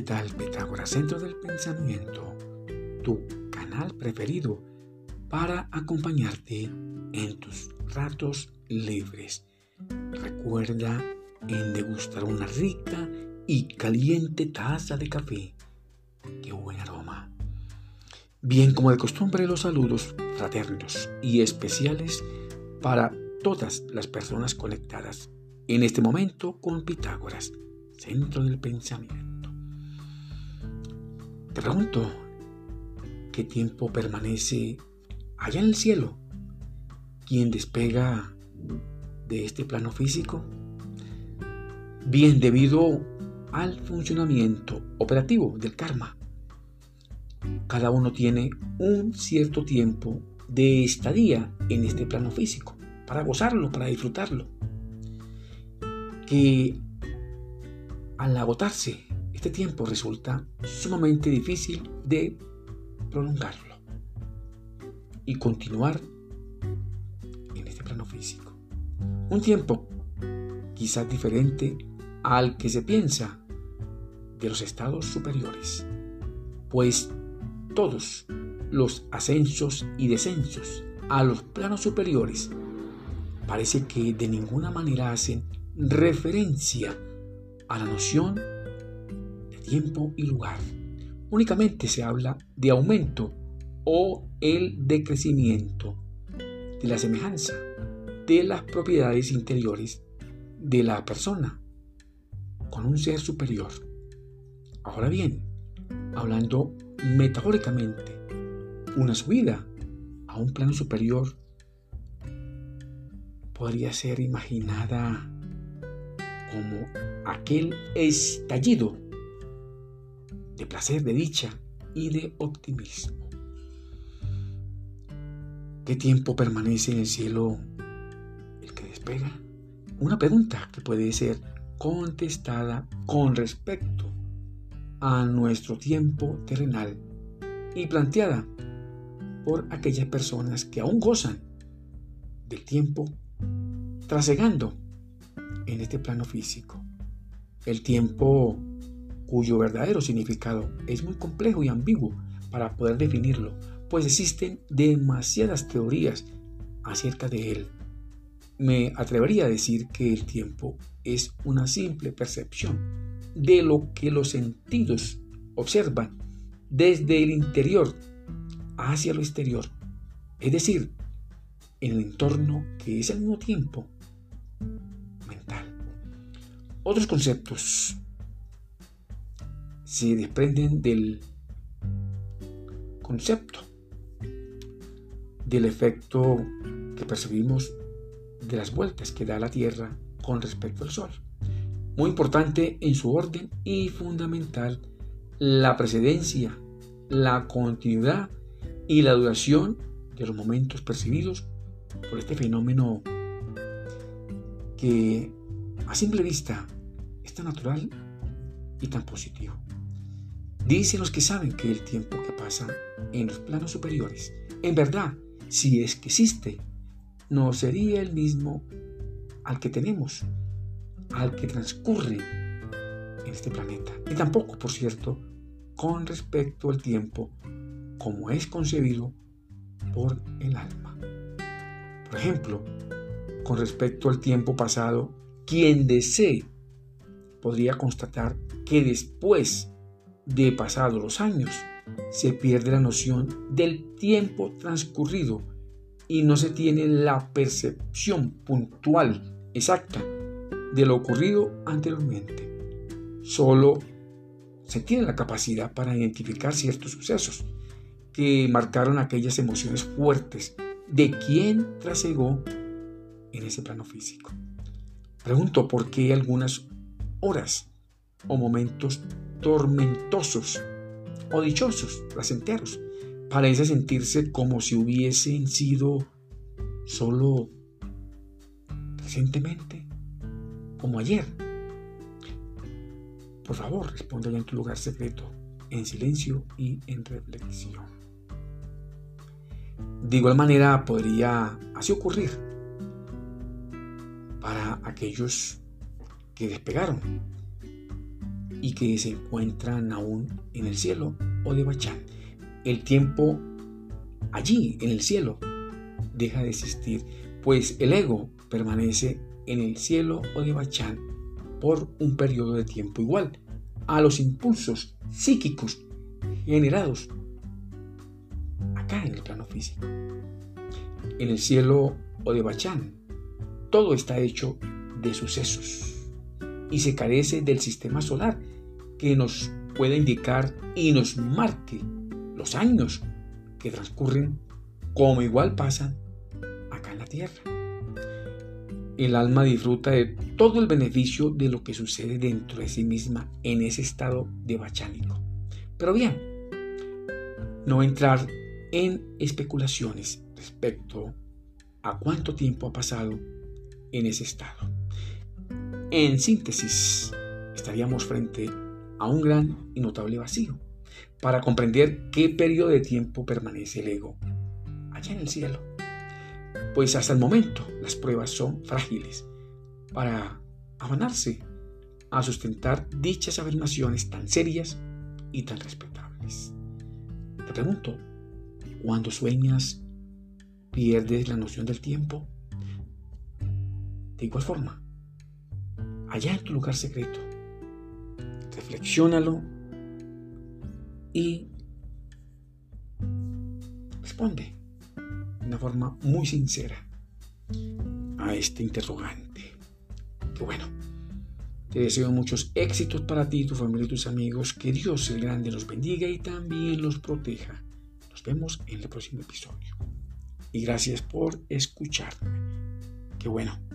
¿qué tal Pitágoras? Centro del Pensamiento, tu canal preferido para acompañarte en tus ratos libres. Recuerda en degustar una rica y caliente taza de café. ¡Qué buen aroma! Bien, como de costumbre, los saludos fraternos y especiales para todas las personas conectadas en este momento con Pitágoras, centro del pensamiento. Te pregunto, ¿qué tiempo permanece allá en el cielo? ¿Quién despega de este plano físico? Bien, debido al funcionamiento operativo del karma, cada uno tiene un cierto tiempo de estadía en este plano físico, para gozarlo, para disfrutarlo. Que al agotarse este tiempo resulta sumamente difícil de prolongarlo y continuar en este plano físico. Un tiempo quizás diferente al que se piensa de los estados superiores, pues todos los ascensos y descensos a los planos superiores parece que de ninguna manera hacen referencia a la noción tiempo y lugar. Únicamente se habla de aumento o el decrecimiento de la semejanza de las propiedades interiores de la persona con un ser superior. Ahora bien, hablando metafóricamente, una subida a un plano superior podría ser imaginada como aquel estallido de placer, de dicha y de optimismo. ¿Qué tiempo permanece en el cielo el que despega? Una pregunta que puede ser contestada con respecto a nuestro tiempo terrenal y planteada por aquellas personas que aún gozan del tiempo trasegando en este plano físico. El tiempo cuyo verdadero significado es muy complejo y ambiguo para poder definirlo, pues existen demasiadas teorías acerca de él. Me atrevería a decir que el tiempo es una simple percepción de lo que los sentidos observan desde el interior hacia lo exterior, es decir, en el entorno que es al mismo tiempo mental. Otros conceptos se desprenden del concepto del efecto que percibimos de las vueltas que da la Tierra con respecto al Sol muy importante en su orden y fundamental la precedencia, la continuidad y la duración de los momentos percibidos por este fenómeno que a simple vista es tan natural y tan positivo. Dicen los que saben que el tiempo que pasa en los planos superiores, en verdad, si es que existe, no sería el mismo al que tenemos al que transcurre en este planeta. Y tampoco, por cierto, con respecto al tiempo como es concebido por el alma. Por ejemplo, con respecto al tiempo pasado, quien desee podría constatar que después de pasados los años se pierde la noción del tiempo transcurrido y no se tiene la percepción puntual exacta de lo ocurrido anteriormente. Solo se tiene la capacidad para identificar ciertos sucesos que marcaron aquellas emociones fuertes de quien trasegó en ese plano físico. Pregunto por qué algunas horas o momentos tormentosos o dichosos, placenteros, parece sentirse como si hubiesen sido solo recientemente como ayer. Por favor, responde en tu lugar secreto, en silencio y en reflexión. De igual manera podría así ocurrir para aquellos que despegaron y que se encuentran aún en el cielo o de Bachán. El tiempo allí, en el cielo, deja de existir, pues el ego permanece en el cielo o de Bachán por un periodo de tiempo igual a los impulsos psíquicos generados acá en el plano físico. En el cielo o de Bachán, todo está hecho de sucesos y se carece del sistema solar que nos pueda indicar y nos marque los años que transcurren como igual pasan acá en la tierra. El alma disfruta de todo el beneficio de lo que sucede dentro de sí misma en ese estado de bachánico. Pero bien, no entrar en especulaciones respecto a cuánto tiempo ha pasado en ese estado. En síntesis, estaríamos frente a un gran y notable vacío para comprender qué periodo de tiempo permanece el ego allá en el cielo. Pues hasta el momento las pruebas son frágiles para afanarse a sustentar dichas afirmaciones tan serias y tan respetables. Te pregunto, cuando sueñas, pierdes la noción del tiempo? De igual forma, allá en tu lugar secreto, reflexiónalo y responde de una forma muy sincera a este interrogante. Que bueno, te deseo muchos éxitos para ti, tu familia y tus amigos. Que Dios el Grande los bendiga y también los proteja. Nos vemos en el próximo episodio. Y gracias por escucharme. Qué bueno